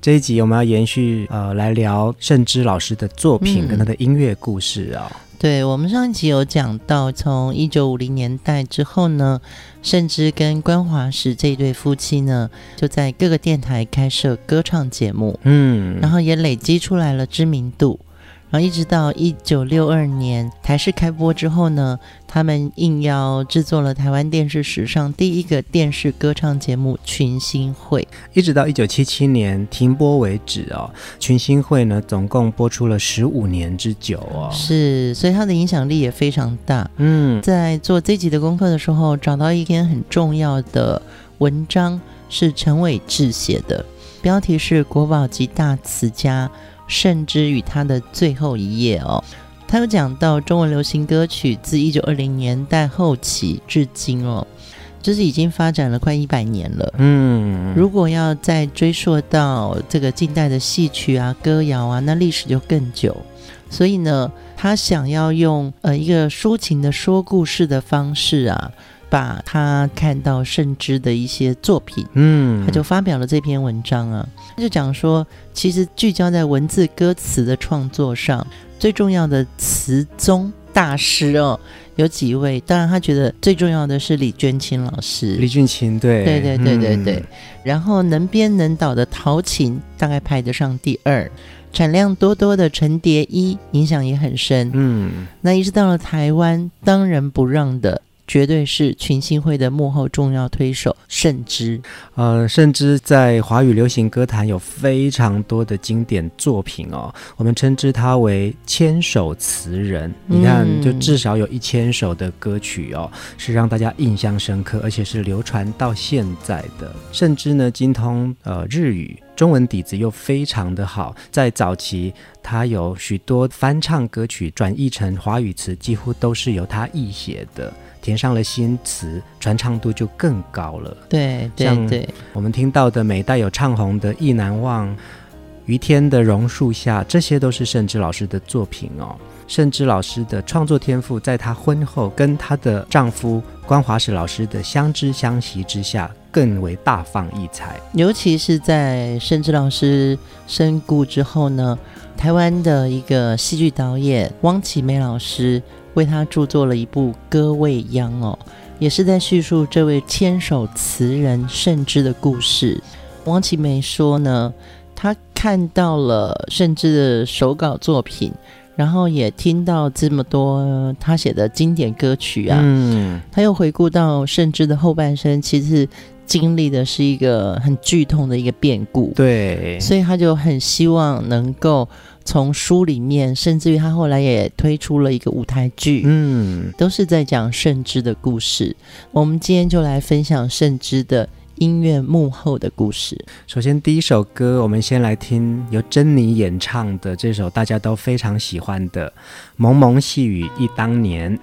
这一集我们要延续呃来聊盛之老师的作品、嗯、跟他的音乐故事啊、哦。对，我们上一集有讲到，从一九五零年代之后呢，盛之跟关华石这一对夫妻呢，就在各个电台开设歌唱节目，嗯，然后也累积出来了知名度。然后一直到一九六二年台视开播之后呢，他们应邀制作了台湾电视史上第一个电视歌唱节目《群星会》，一直到一九七七年停播为止哦。《群星会》呢，总共播出了十五年之久哦。是，所以它的影响力也非常大。嗯，在做这集的功课的时候，找到一篇很重要的文章，是陈伟志写的，标题是《国宝级大词家》。盛之与他的最后一页哦，他有讲到中文流行歌曲自一九二零年代后期至今哦，就是已经发展了快一百年了。嗯，如果要再追溯到这个近代的戏曲啊、歌谣啊，那历史就更久。所以呢，他想要用呃一个抒情的说故事的方式啊。把他看到盛之的一些作品，嗯，他就发表了这篇文章啊，他就讲说，其实聚焦在文字歌词的创作上，最重要的词宗大师哦，有几位？当然，他觉得最重要的是李娟琴老师，李俊琴，对，对对对对对。嗯、然后能编能导的陶琴大概排得上第二，产量多多的陈蝶衣影响也很深，嗯，那一直到了台湾，当仁不让的。绝对是群星会的幕后重要推手盛之，呃，盛之在华语流行歌坛有非常多的经典作品哦，我们称之他为千首词人。你看，就至少有一千首的歌曲哦，是让大家印象深刻，而且是流传到现在的。甚至呢，精通呃日语，中文底子又非常的好，在早期他有许多翻唱歌曲转译成华语词，几乎都是由他译写的。填上了新词，传唱度就更高了。对，对，对，我们听到的每代有唱红的《意难忘》，于天的榕树下，这些都是盛之老师的作品哦。盛之老师的创作天赋，在她婚后跟她的丈夫关华石老师的相知相惜之下，更为大放异彩。尤其是在盛之老师身故之后呢，台湾的一个戏剧导演汪启梅老师。为他著作了一部《歌未央》哦，也是在叙述这位千手词人盛之的故事。王启梅说呢，他看到了盛之的手稿作品，然后也听到这么多他写的经典歌曲啊，嗯，他又回顾到盛之的后半生，其实经历的是一个很剧痛的一个变故，对，所以他就很希望能够。从书里面，甚至于他后来也推出了一个舞台剧，嗯，都是在讲圣之的故事。我们今天就来分享圣之的音乐幕后的故事。首先，第一首歌，我们先来听由珍妮演唱的这首大家都非常喜欢的《蒙蒙细雨忆当年》。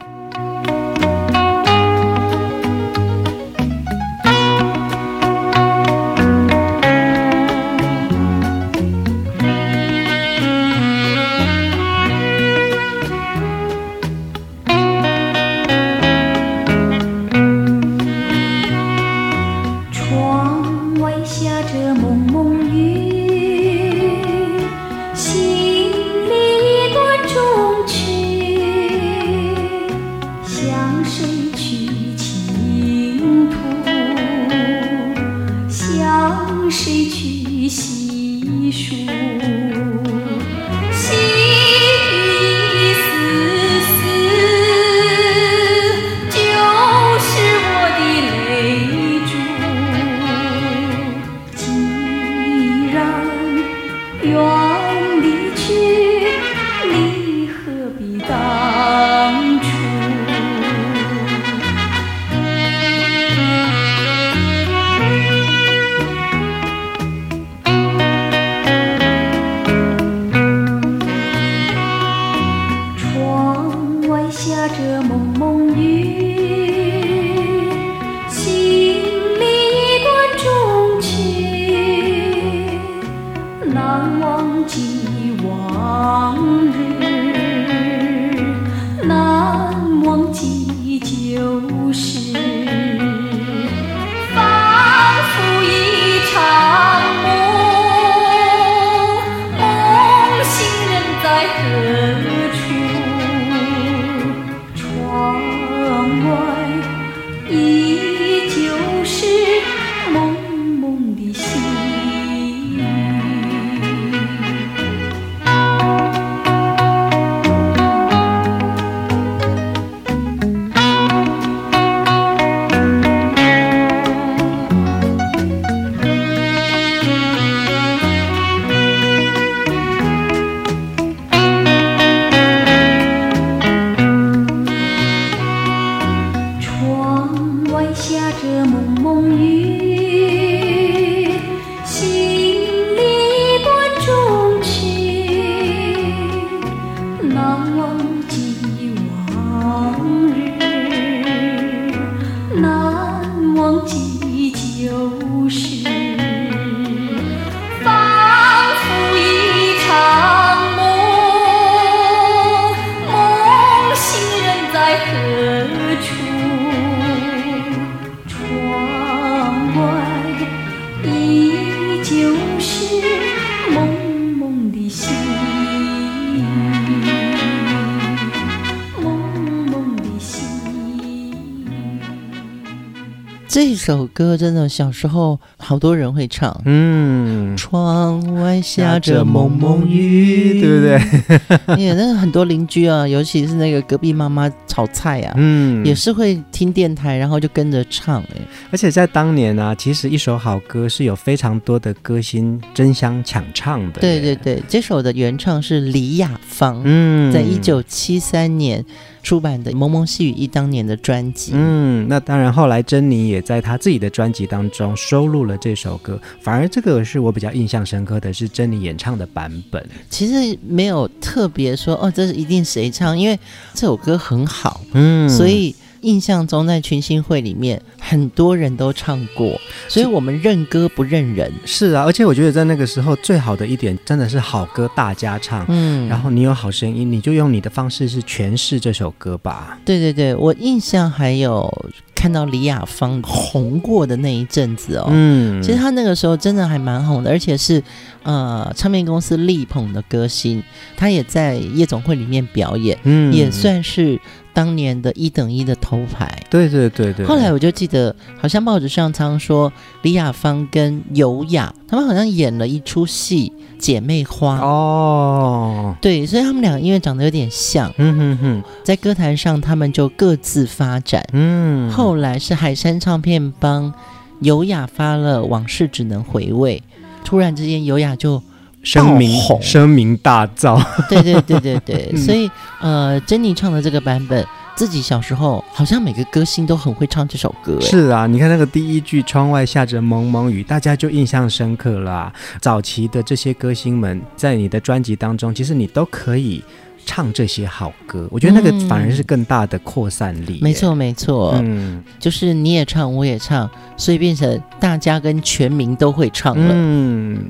这首歌真的小时候好多人会唱，嗯，窗外下着蒙蒙雨，对不对？也那个很多邻居啊，尤其是那个隔壁妈妈炒菜啊，嗯，也是会听电台，然后就跟着唱，哎，而且在当年啊，其实一首好歌是有非常多的歌星争相抢唱的。对对对，这首的原唱是李雅芳，嗯，在一九七三年。出版的《蒙蒙细雨》一当年的专辑，嗯，那当然，后来珍妮也在她自己的专辑当中收录了这首歌。反而这个是我比较印象深刻的是珍妮演唱的版本。其实没有特别说哦，这是一定谁唱，因为这首歌很好，嗯，所以。印象中，在群星会里面，很多人都唱过，所以我们认歌不认人。是啊，而且我觉得在那个时候，最好的一点真的是好歌大家唱。嗯，然后你有好声音，你就用你的方式是诠释这首歌吧。对对对，我印象还有看到李雅芳红过的那一阵子哦。嗯，其实她那个时候真的还蛮红的，而且是呃唱片公司力捧的歌星，她也在夜总会里面表演，嗯，也算是。当年的一等一的头牌，对对对对。后来我就记得，好像报纸上常说李雅芳跟尤雅，他们好像演了一出戏《姐妹花》哦。对，所以他们俩因为长得有点像，嗯哼哼，在歌坛上他们就各自发展。嗯，后来是海山唱片帮尤雅发了《往事只能回味》，突然之间尤雅就。声名声名大噪，对对对对对，嗯、所以呃，珍妮唱的这个版本，自己小时候好像每个歌星都很会唱这首歌。是啊，你看那个第一句“窗外下着蒙蒙雨”，大家就印象深刻了啊。早期的这些歌星们，在你的专辑当中，其实你都可以唱这些好歌。我觉得那个反而是更大的扩散力。没错没错，嗯，就是你也唱，我也唱，所以变成大家跟全民都会唱了。嗯。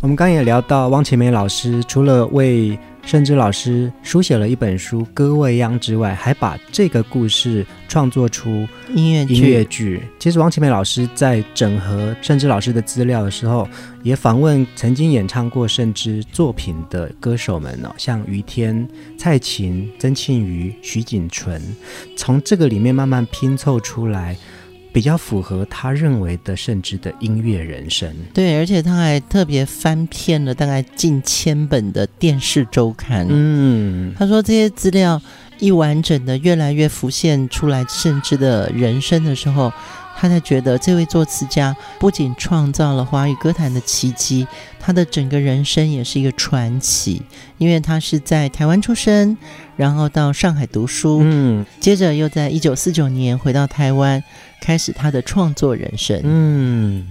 我们刚也聊到，汪奇梅老师除了为盛之老师书写了一本书《歌未央》之外，还把这个故事创作出音乐剧。音乐剧。其实汪奇梅老师在整合盛之老师的资料的时候，也访问曾经演唱过盛之作品的歌手们哦，像于天、蔡琴、曾庆瑜、徐锦纯，从这个里面慢慢拼凑出来。比较符合他认为的甚至的音乐人生，对，而且他还特别翻遍了大概近千本的电视周刊。嗯，他说这些资料一完整的越来越浮现出来甚至的人生的时候，他才觉得这位作词家不仅创造了华语歌坛的奇迹，他的整个人生也是一个传奇，因为他是在台湾出生，然后到上海读书，嗯，接着又在一九四九年回到台湾。开始他的创作人生。嗯，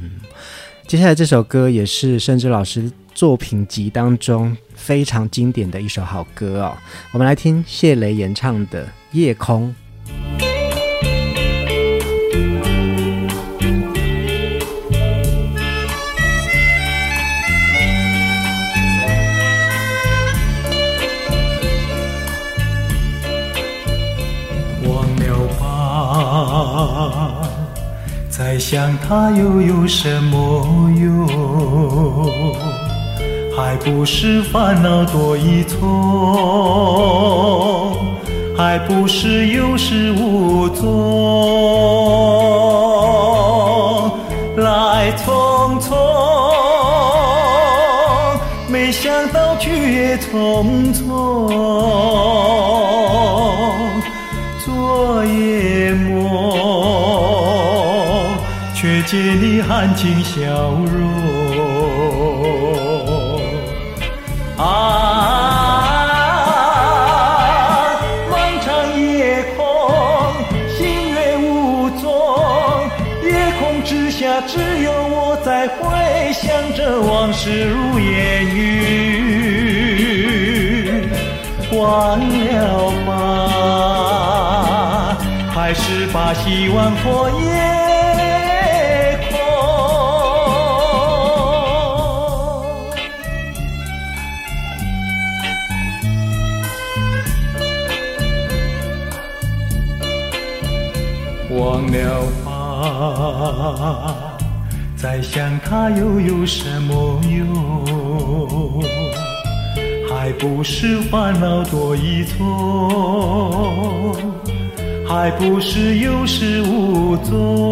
接下来这首歌也是甚至老师作品集当中非常经典的一首好歌哦。我们来听谢雷演唱的《夜空》。想他又有什么用？还不是烦恼多一重，还不是有始无终，来匆匆，没想到去也匆匆。见你含情笑容，啊，漫长夜空，星月无踪，夜空之下只有我在回想着往事如烟云，忘了吧，还是把希望托夜。有什么用？还不是烦恼多一重，还不是有始无终，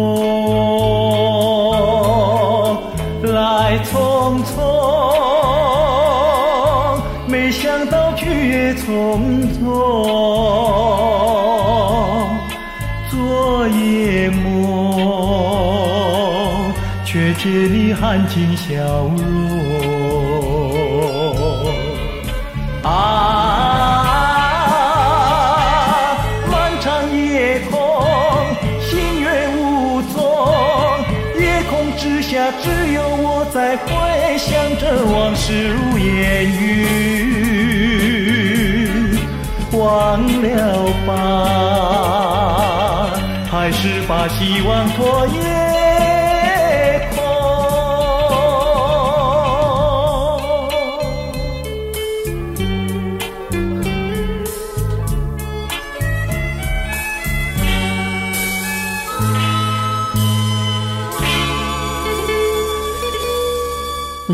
却见你含情笑容。啊，漫长夜空，星月无踪，夜空之下只有我在回想着往事如烟云，忘了吧。还是把希望托夜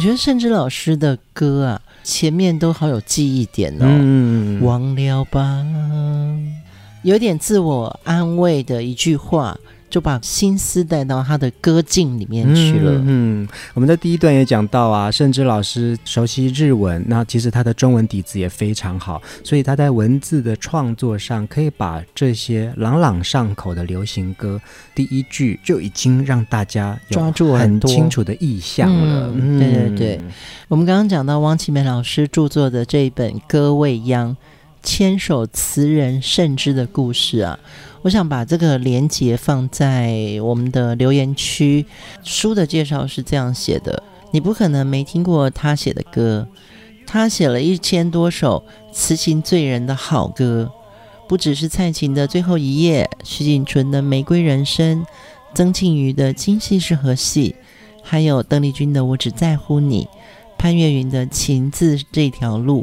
觉得甚至老师的歌啊，前面都好有记忆点哦。嗯，忘了吧。有点自我安慰的一句话，就把心思带到他的歌境里面去了。嗯，嗯，我们在第一段也讲到啊，盛之老师熟悉日文，那其实他的中文底子也非常好，所以他在文字的创作上，可以把这些朗朗上口的流行歌，第一句就已经让大家抓住很清楚的意象了。嗯，对对对，我们刚刚讲到汪启美老师著作的这一本《歌未央》。千手词人盛之的故事啊，我想把这个连接放在我们的留言区。书的介绍是这样写的：你不可能没听过他写的歌，他写了一千多首词情醉人的好歌，不只是蔡琴的《最后一夜》，徐锦纯的《玫瑰人生》，曾庆瑜的《今夕是何夕》，还有邓丽君的《我只在乎你》，潘越云的《情字这条路》。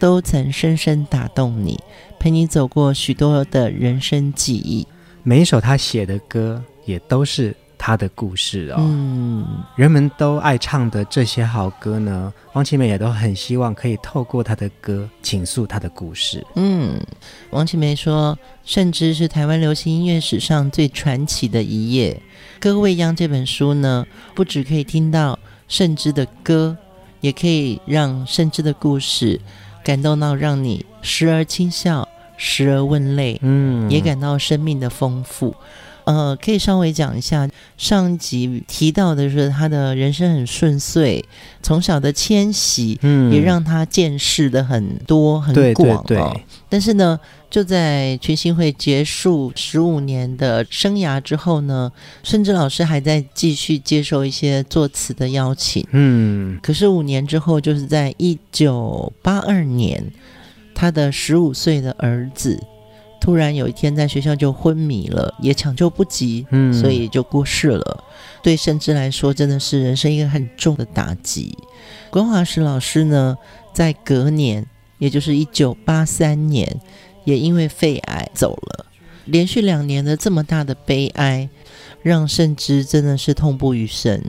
都曾深深打动你，陪你走过许多的人生记忆。每一首他写的歌，也都是他的故事哦。嗯，人们都爱唱的这些好歌呢，王启美也都很希望可以透过他的歌倾诉他的故事。嗯，王启美说，甚至是台湾流行音乐史上最传奇的一页。《歌未央》这本书呢，不只可以听到甚至的歌，也可以让甚至的故事。感动到让你时而轻笑，时而问泪，嗯，也感到生命的丰富。呃，可以稍微讲一下上集提到的是他的人生很顺遂，从小的迁徙，嗯，也让他见识的很多很广哦。对对对。但是呢，就在群星会结束十五年的生涯之后呢，甚至老师还在继续接受一些作词的邀请，嗯。可是五年之后，就是在一九八二年，他的十五岁的儿子。突然有一天在学校就昏迷了，也抢救不及，嗯，所以就过世了。对盛之来说，真的是人生一个很重的打击。关华石老师呢，在隔年，也就是一九八三年，也因为肺癌走了。连续两年的这么大的悲哀，让慎之真的是痛不欲生。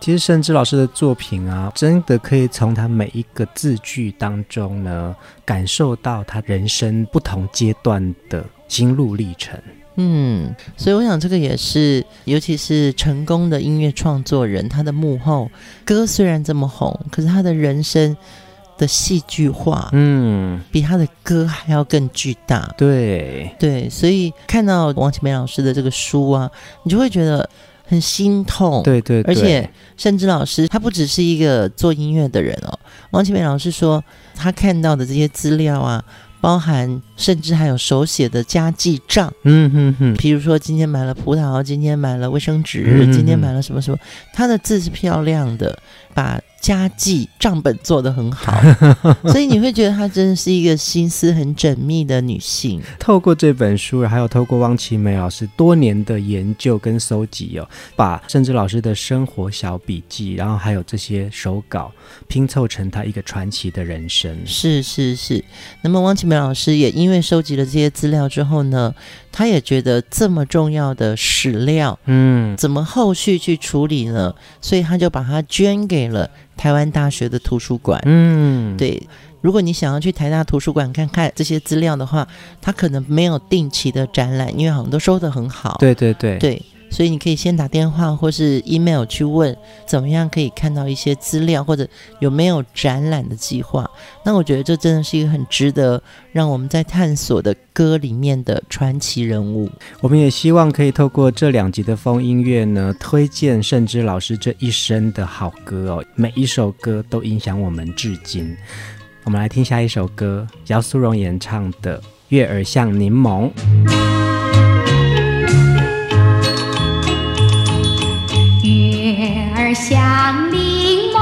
其实甚至老师的作品啊，真的可以从他每一个字句当中呢，感受到他人生不同阶段的心路历程。嗯，所以我想这个也是，尤其是成功的音乐创作人，他的幕后歌虽然这么红，可是他的人生的戏剧化，嗯，比他的歌还要更巨大。对对，所以看到王启梅老师的这个书啊，你就会觉得很心痛。对对，对，而且甚至老师他不只是一个做音乐的人哦，王启明老师说他看到的这些资料啊。包含甚至还有手写的家计账，嗯哼哼，比如说今天买了葡萄，今天买了卫生纸，嗯、哼哼今天买了什么什么，他的字是漂亮的，把。家计账本做得很好，所以你会觉得她真的是一个心思很缜密的女性。透过这本书，还有透过汪奇梅老师多年的研究跟搜集哦，把甚至老师的生活小笔记，然后还有这些手稿拼凑成她一个传奇的人生。是是是。那么汪奇梅老师也因为收集了这些资料之后呢，他也觉得这么重要的史料，嗯，怎么后续去处理呢？所以他就把它捐给了。台湾大学的图书馆，嗯，对，如果你想要去台大图书馆看看这些资料的话，他可能没有定期的展览，因为好像都收的很好。对对对，对。所以你可以先打电话或是 email 去问，怎么样可以看到一些资料，或者有没有展览的计划。那我觉得这真的是一个很值得让我们在探索的歌里面的传奇人物。我们也希望可以透过这两集的风音乐呢，推荐甚至老师这一生的好歌哦，每一首歌都影响我们至今。我们来听下一首歌，姚苏荣演唱的《月儿像柠檬》。像柠檬，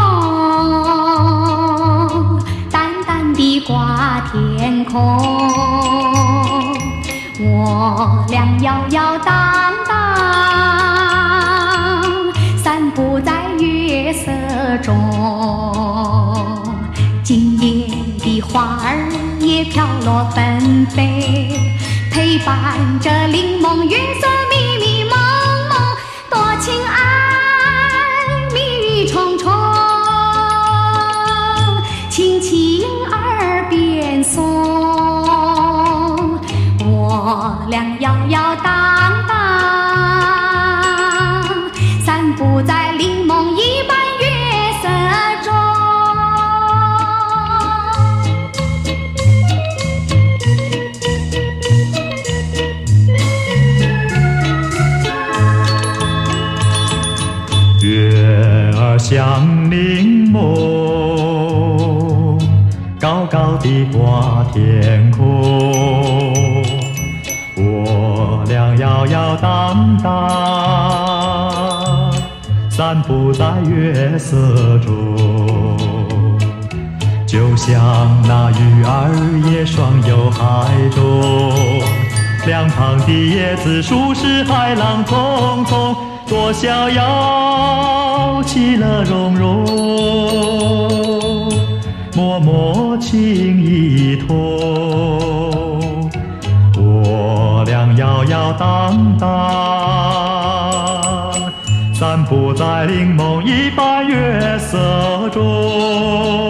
淡淡地挂天空。我俩摇摇荡荡，散步在月色中。今夜的花儿也飘落纷飞，陪伴着柠檬月色迷迷蒙蒙，多情爱爱。我俩摇摇浮在月色中，就像那鱼儿也双游海中，两旁的椰子树是海浪匆匆，多逍遥，其乐融融，脉脉情意通。摇摇荡荡，浮在柠檬一般月色中。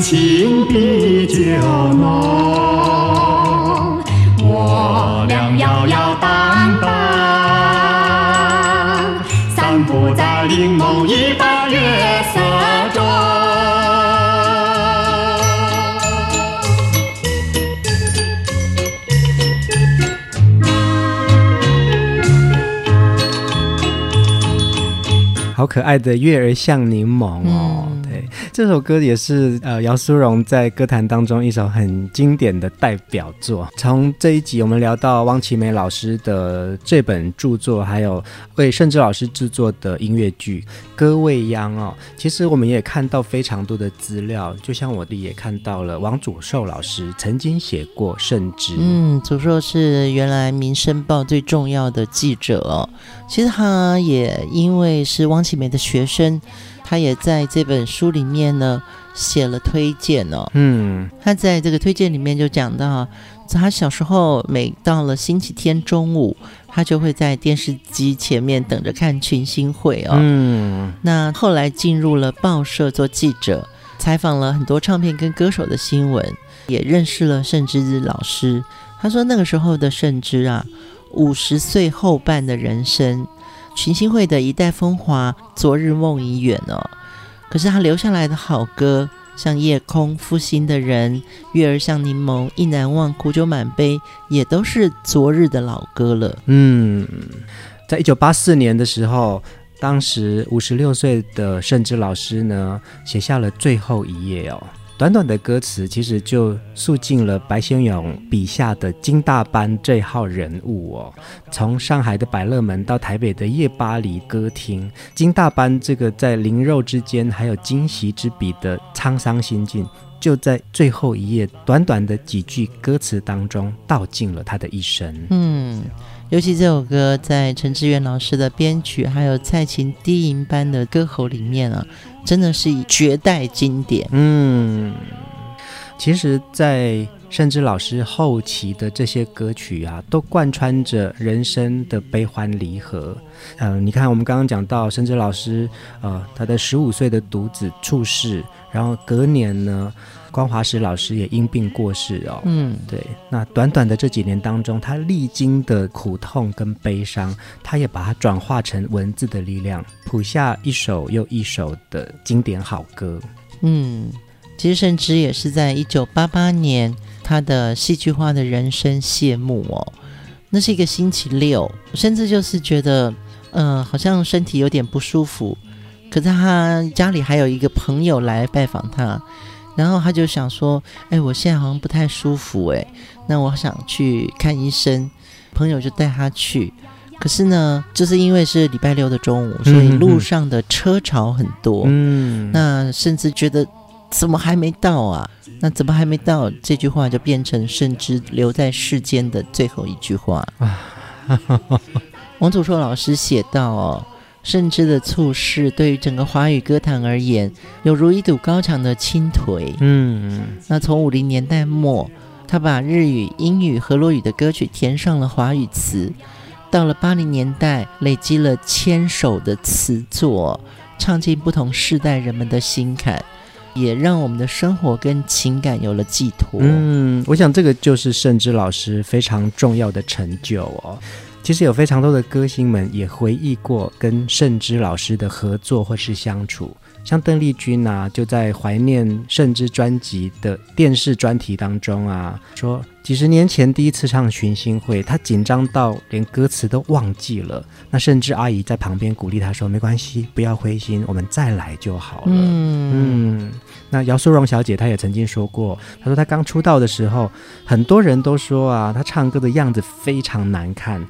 情比酒浓。我俩摇摇荡荡，散步在。柠檬一把月色中。好可爱的月儿像柠檬哦，嗯、这首歌也是呃姚苏荣在歌坛当中一首很经典的代表作。从这一集我们聊到汪奇梅老师的这本著作，还有为盛之老师制作的音乐剧《歌未央》哦，其实我们也看到非常多的资料，就像我的也看到了王祖寿老师曾经写过盛之，嗯，祖寿是原来《民生报》最重要的记者哦。其实他也因为是汪奇梅的学生，他也在这本书里面呢写了推荐哦。嗯，他在这个推荐里面就讲到，他小时候每到了星期天中午，他就会在电视机前面等着看群星会哦。嗯，那后来进入了报社做记者，采访了很多唱片跟歌手的新闻，也认识了盛之老师。他说那个时候的盛之啊。五十岁后半的人生，群星会的一代风华，昨日梦已远哦。可是他留下来的好歌，像夜空、负心的人、月儿像柠檬、意难忘、苦酒满杯，也都是昨日的老歌了。嗯，在一九八四年的时候，当时五十六岁的盛之老师呢，写下了最后一页哦。短短的歌词，其实就诉尽了白先勇笔下的金大班这号人物哦。从上海的百乐门到台北的夜巴黎歌厅，金大班这个在灵肉之间还有惊喜之笔的沧桑心境，就在最后一页短短的几句歌词当中道尽了他的一生。嗯。尤其这首歌在陈志远老师的编曲，还有蔡琴低吟般的歌喉里面啊，真的是绝代经典。嗯，其实，在甚至老师后期的这些歌曲啊，都贯穿着人生的悲欢离合。嗯、你看，我们刚刚讲到甚至老师，呃，他的十五岁的独子猝逝，然后隔年呢。关华石老师也因病过世哦。嗯，对。那短短的这几年当中，他历经的苦痛跟悲伤，他也把它转化成文字的力量，谱下一首又一首的经典好歌。嗯，其实甚至也是在一九八八年，他的戏剧化的人生谢幕哦。那是一个星期六，甚至就是觉得，呃，好像身体有点不舒服。可是他家里还有一个朋友来拜访他。然后他就想说：“哎，我现在好像不太舒服，哎，那我想去看医生。”朋友就带他去，可是呢，就是因为是礼拜六的中午，所以路上的车潮很多。嗯，那甚至觉得怎么还没到啊？那怎么还没到？这句话就变成甚至留在世间的最后一句话。王祖硕老师写道：“哦。”盛之的猝逝，对于整个华语歌坛而言，有如一堵高墙的倾颓。嗯，那从五零年代末，他把日语、英语、和落语的歌曲填上了华语词；到了八零年代，累积了千首的词作，唱进不同世代人们的心坎，也让我们的生活跟情感有了寄托。嗯，我想这个就是盛之老师非常重要的成就哦。其实有非常多的歌星们也回忆过跟盛之老师的合作或是相处，像邓丽君啊，就在怀念盛之专辑的电视专题当中啊，说几十年前第一次唱群星会，她紧张到连歌词都忘记了。那甚至阿姨在旁边鼓励她说：“没关系，不要灰心，我们再来就好了。”嗯，嗯，那姚苏荣小姐她也曾经说过，她说她刚出道的时候，很多人都说啊，她唱歌的样子非常难看。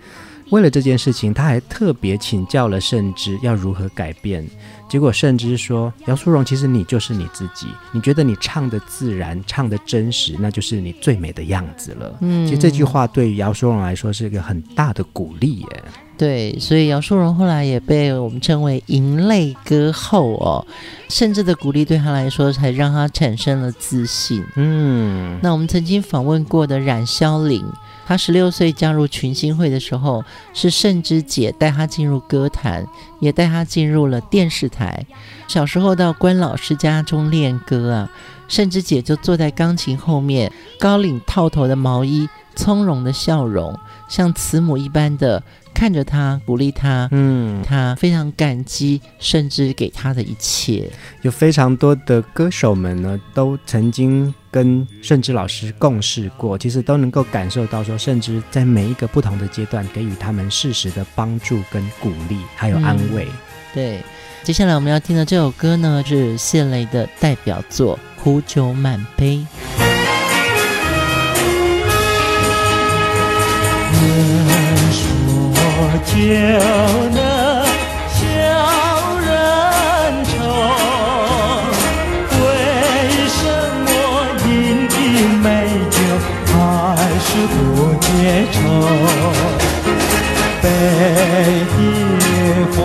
为了这件事情，她还特别请教了盛之要如何改变。结果甚至说：“姚淑荣，其实你就是你自己，你觉得你唱的自然，唱的真实，那就是你最美的样子了。”嗯，其实这句话对于姚淑荣来说是一个很大的鼓励耶。对，所以姚淑荣后来也被我们称为银泪歌后哦。甚至的鼓励对他来说，才让他产生了自信。嗯，那我们曾经访问过的冉萧林。他十六岁加入群星会的时候，是盛之姐带他进入歌坛，也带他进入了电视台。小时候到关老师家中练歌啊，盛之姐就坐在钢琴后面，高领套头的毛衣，从容的笑容，像慈母一般的看着他，鼓励他，嗯，他非常感激，甚至给他的一切。有非常多的歌手们呢，都曾经跟盛之老师共事过，其实都能够感受到说，盛之在每一个不同的阶段给予他们适时的帮助跟鼓励，还有安慰。嗯、对，接下来我们要听的这首歌呢，是谢雷的代表作《苦酒满杯》。酒能消人愁，为什么饮尽美酒还是不解愁？杯底欢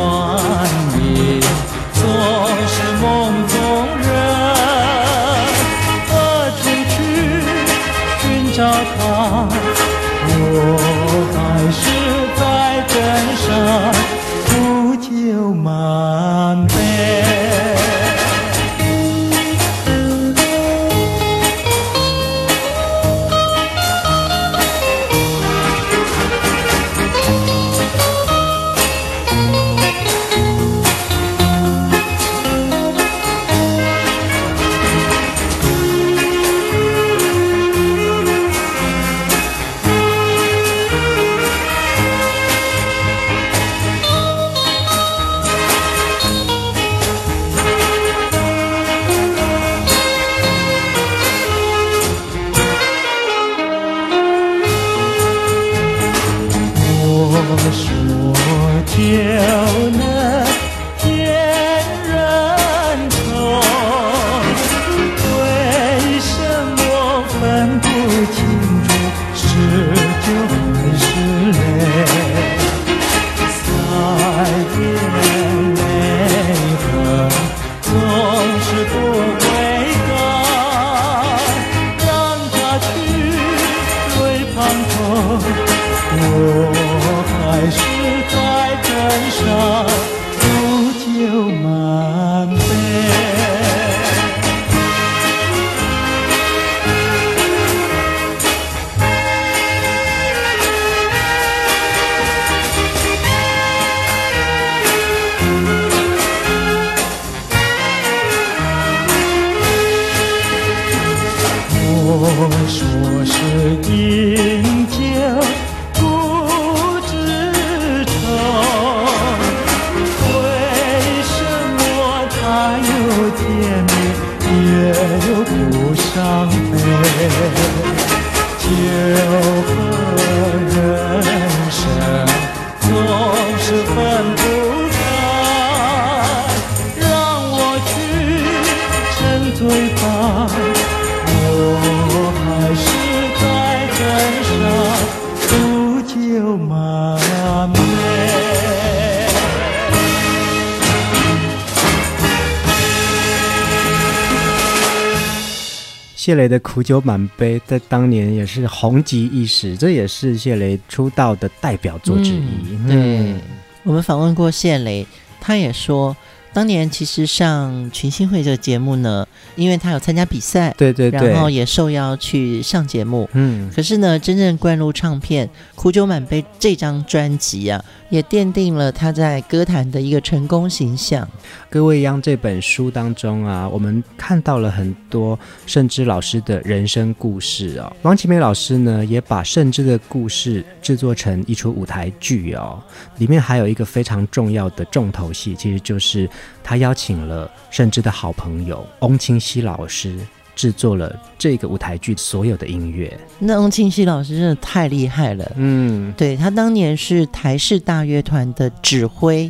伤悲就谢雷的苦酒满杯，在当年也是红极一时，这也是谢雷出道的代表作之一。嗯、对，我们访问过谢雷，他也说。当年其实上群星会这个节目呢，因为他有参加比赛，对对对，然后也受邀去上节目，嗯，可是呢，真正灌入唱片《苦酒满杯》这张专辑啊，也奠定了他在歌坛的一个成功形象。歌未央这本书当中啊，我们看到了很多盛之老师的人生故事哦。王启美老师呢，也把盛之的故事制作成一出舞台剧哦，里面还有一个非常重要的重头戏，其实就是。他邀请了甚至的好朋友翁清溪老师制作了这个舞台剧所有的音乐。那翁清溪老师真的太厉害了，嗯，对，他当年是台式大乐团的指挥。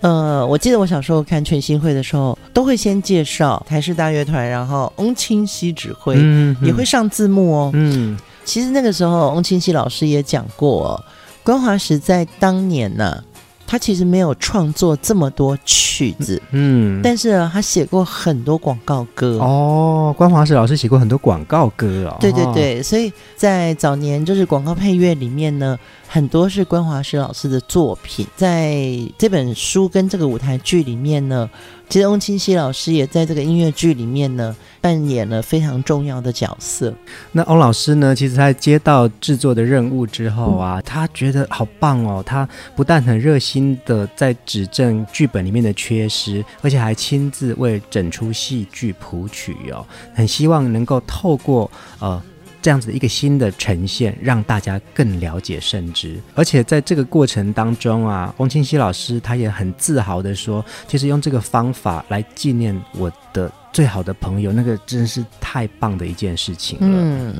呃，我记得我小时候看全新会的时候，都会先介绍台式大乐团，然后翁清溪指挥，嗯，也会上字幕哦。嗯，其实那个时候翁清溪老师也讲过哦，关华时在当年呢、啊。他其实没有创作这么多曲子，嗯，但是呢，他写过很多广告歌哦。关华石老师写过很多广告歌哦，对对对，所以在早年就是广告配乐里面呢，很多是关华石老师的作品，在这本书跟这个舞台剧里面呢，其实翁清溪老师也在这个音乐剧里面呢扮演了非常重要的角色。那翁老师呢，其实在接到制作的任务之后啊，他觉得好棒哦，他不但很热心的在指正剧本里面的缺失，而且还亲自为整出戏剧谱曲哦，很希望能够透过呃。这样子一个新的呈现，让大家更了解圣芝。而且在这个过程当中啊，翁清溪老师他也很自豪地说，其实用这个方法来纪念我的最好的朋友，那个真是太棒的一件事情了。嗯，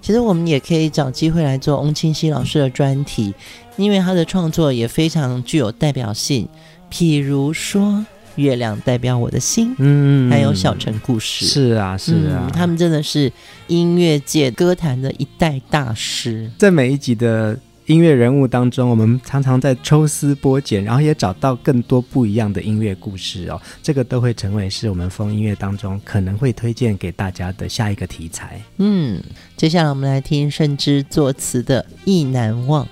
其实我们也可以找机会来做翁清溪老师的专题，因为他的创作也非常具有代表性。譬如说。月亮代表我的心，嗯，还有小城故事，是啊，是啊，嗯，他们真的是音乐界歌坛的一代大师。在每一集的音乐人物当中，我们常常在抽丝剥茧，然后也找到更多不一样的音乐故事哦。这个都会成为是我们风音乐当中可能会推荐给大家的下一个题材。嗯，接下来我们来听甚至作词的《意难忘》。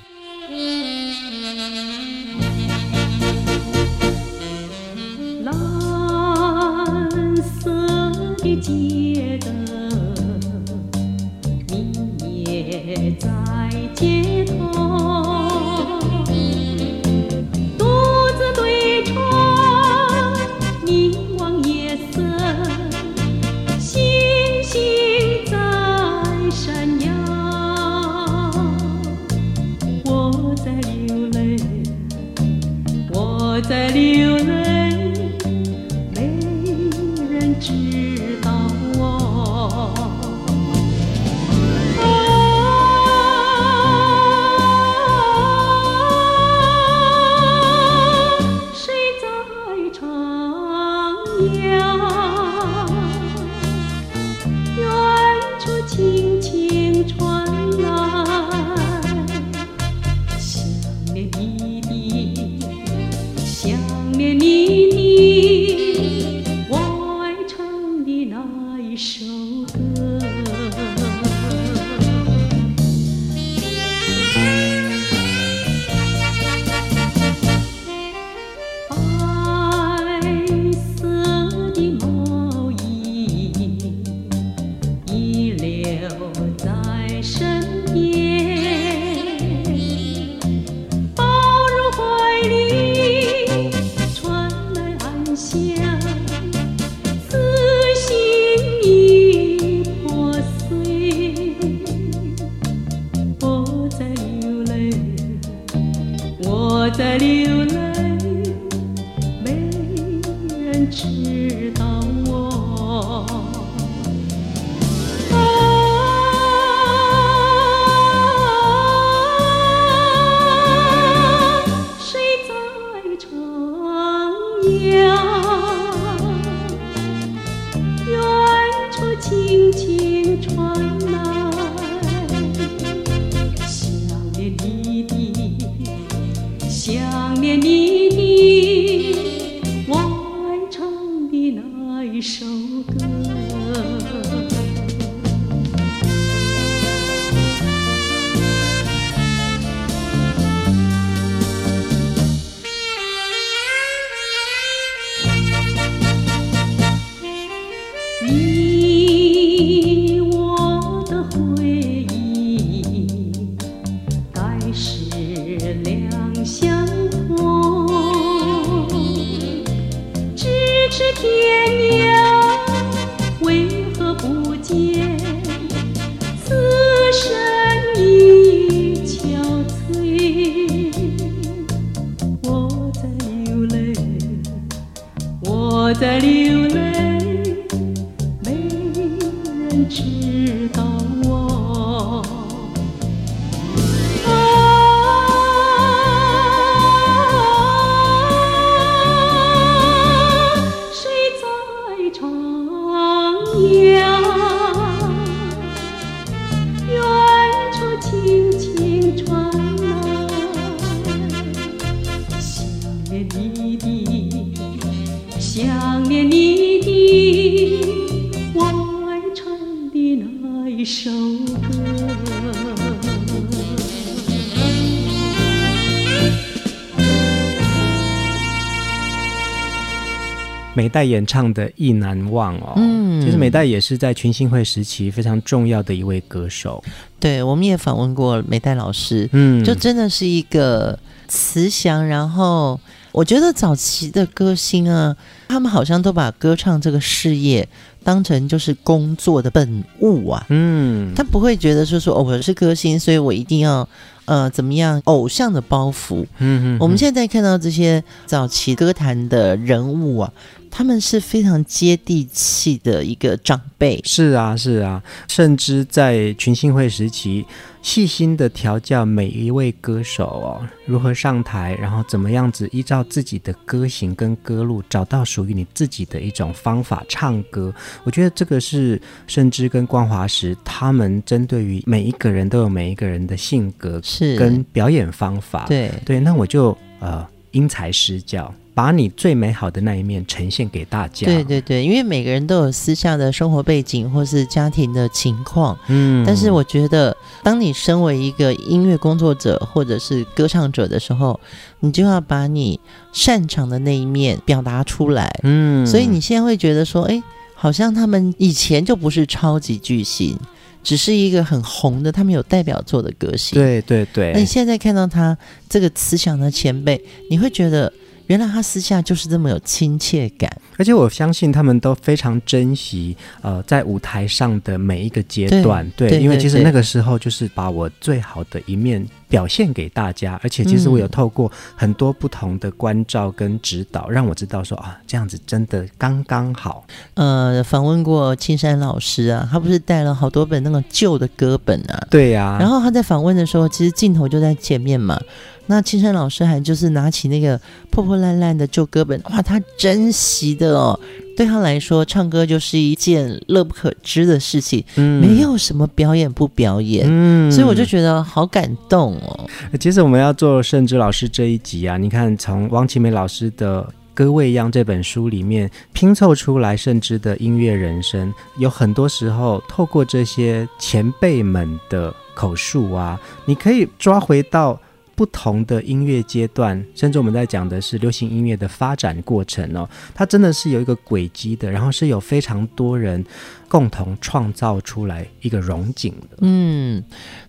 美代演唱的《意难忘》哦。嗯，其实美代也是在群星会时期非常重要的一位歌手。对，我们也访问过美代老师，嗯，就真的是一个慈祥，然后我觉得早期的歌星啊，他们好像都把歌唱这个事业当成就是工作的本物啊，嗯，他不会觉得说说哦，我是歌星，所以我一定要呃怎么样偶像的包袱，嗯嗯，我们现在看到这些早期歌坛的人物啊。他们是非常接地气的一个长辈，是啊，是啊，甚至在群星会时期，细心的调教每一位歌手哦，如何上台，然后怎么样子依照自己的歌型跟歌路，找到属于你自己的一种方法唱歌。我觉得这个是甚至跟光华时他们针对于每一个人都有每一个人的性格是。跟表演方法，对。对，那我就呃因材施教。把你最美好的那一面呈现给大家。对对对，因为每个人都有私下的生活背景或是家庭的情况。嗯，但是我觉得，当你身为一个音乐工作者或者是歌唱者的时候，你就要把你擅长的那一面表达出来。嗯，所以你现在会觉得说，哎，好像他们以前就不是超级巨星，只是一个很红的，他们有代表作的歌星。对对对。那你现在看到他这个慈祥的前辈，你会觉得。原来他私下就是这么有亲切感，而且我相信他们都非常珍惜呃在舞台上的每一个阶段，对，对，对，因为其实那个时候就是把我最好的一面表现给大家，而且其实我有透过很多不同的关照跟指导，嗯、让我知道说啊这样子真的刚刚好。呃，访问过青山老师啊，他不是带了好多本那个旧的歌本啊，对呀、啊，然后他在访问的时候，其实镜头就在前面嘛。那青山老师还就是拿起那个破破烂烂的旧歌本，哇，他珍惜的哦。对他来说，唱歌就是一件乐不可支的事情，嗯，没有什么表演不表演，嗯，所以我就觉得好感动哦。其实我们要做盛之老师这一集啊，你看从汪奇美老师的《歌未央》这本书里面拼凑出来盛之的音乐人生，有很多时候透过这些前辈们的口述啊，你可以抓回到。不同的音乐阶段，甚至我们在讲的是流行音乐的发展过程哦，它真的是有一个轨迹的，然后是有非常多人共同创造出来一个融景的。嗯，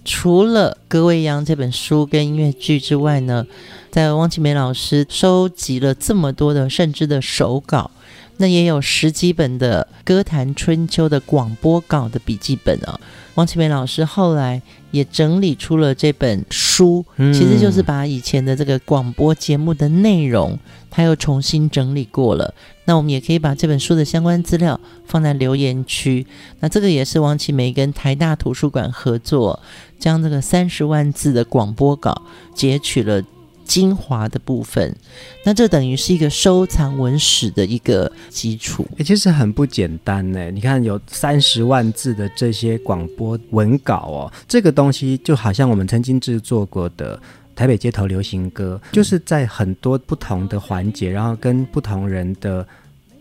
除了《歌未央》这本书跟音乐剧之外呢，在汪启梅老师收集了这么多的甚至的手稿，那也有十几本的歌坛春秋的广播稿的笔记本啊。汪奇美老师后来也整理出了这本书，其实就是把以前的这个广播节目的内容，他又重新整理过了。那我们也可以把这本书的相关资料放在留言区。那这个也是王启梅跟台大图书馆合作，将这个三十万字的广播稿截取了。精华的部分，那这等于是一个收藏文史的一个基础。欸，其实很不简单呢。你看，有三十万字的这些广播文稿哦，这个东西就好像我们曾经制作过的台北街头流行歌，就是在很多不同的环节，然后跟不同人的。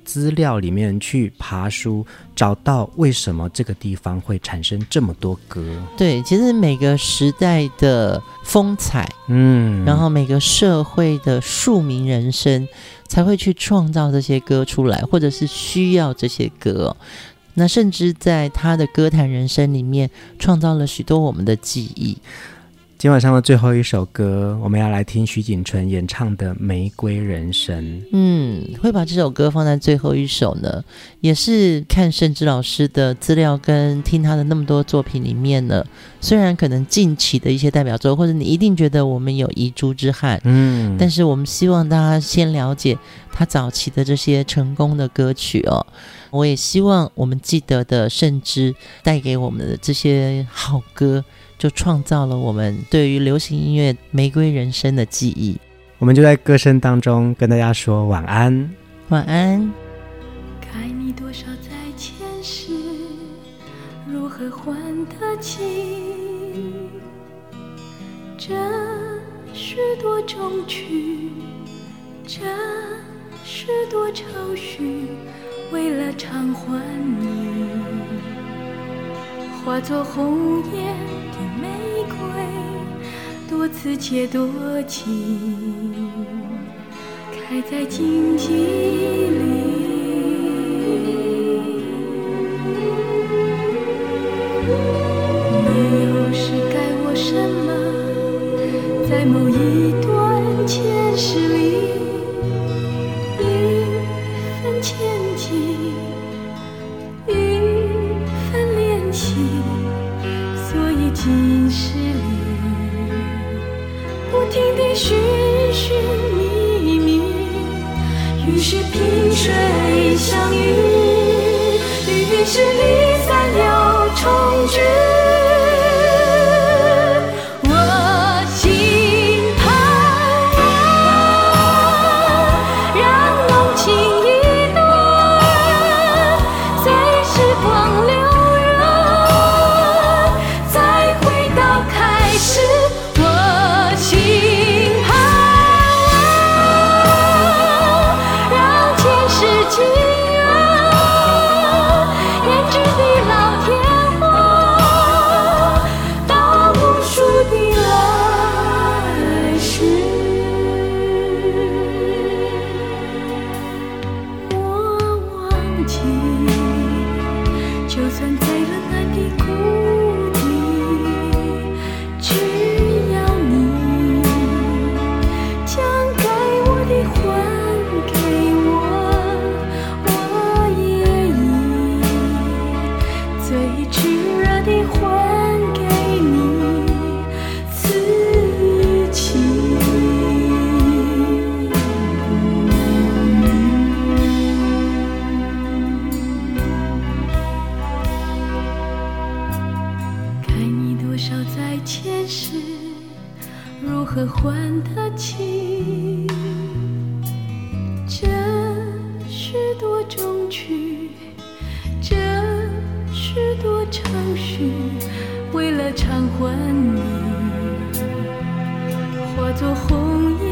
资料里面去爬书，找到为什么这个地方会产生这么多歌。对，其实每个时代的风采，嗯，然后每个社会的庶民人生，才会去创造这些歌出来，或者是需要这些歌。那甚至在他的歌坛人生里面，创造了许多我们的记忆。今晚上的最后一首歌，我们要来听徐锦纯演唱的《玫瑰人生》。嗯，会把这首歌放在最后一首呢，也是看盛之老师的资料跟听他的那么多作品里面呢。虽然可能近期的一些代表作，或者你一定觉得我们有遗珠之憾，嗯，但是我们希望大家先了解他早期的这些成功的歌曲哦。我也希望我们记得的盛之带给我们的这些好歌。就创造了我们对于流行音乐《玫瑰人生》的记忆。我们就在歌声当中跟大家说晚安，晚安。该你多少在前世，如何还得起？这是多衷曲，这是多愁绪，为了偿还你，化作红颜。玫瑰，多刺且多情，开在荆棘里。你又是该我什么？在某一段前世里，一分千金。听你寻寻觅觅于是萍水相遇于是离散又重聚。为了偿还你化作红艳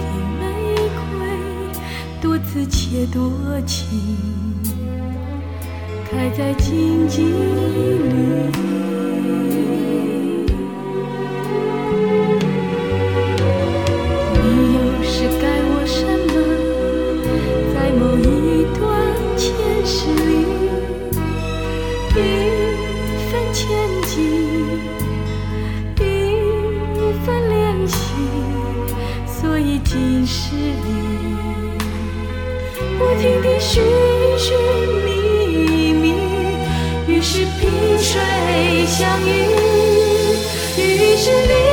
的玫瑰多此且多情开在荆棘里。你又是该我什么在某一段前世里千金一份怜惜，所以今世里不停的寻寻觅觅，于是萍水相遇，于是你。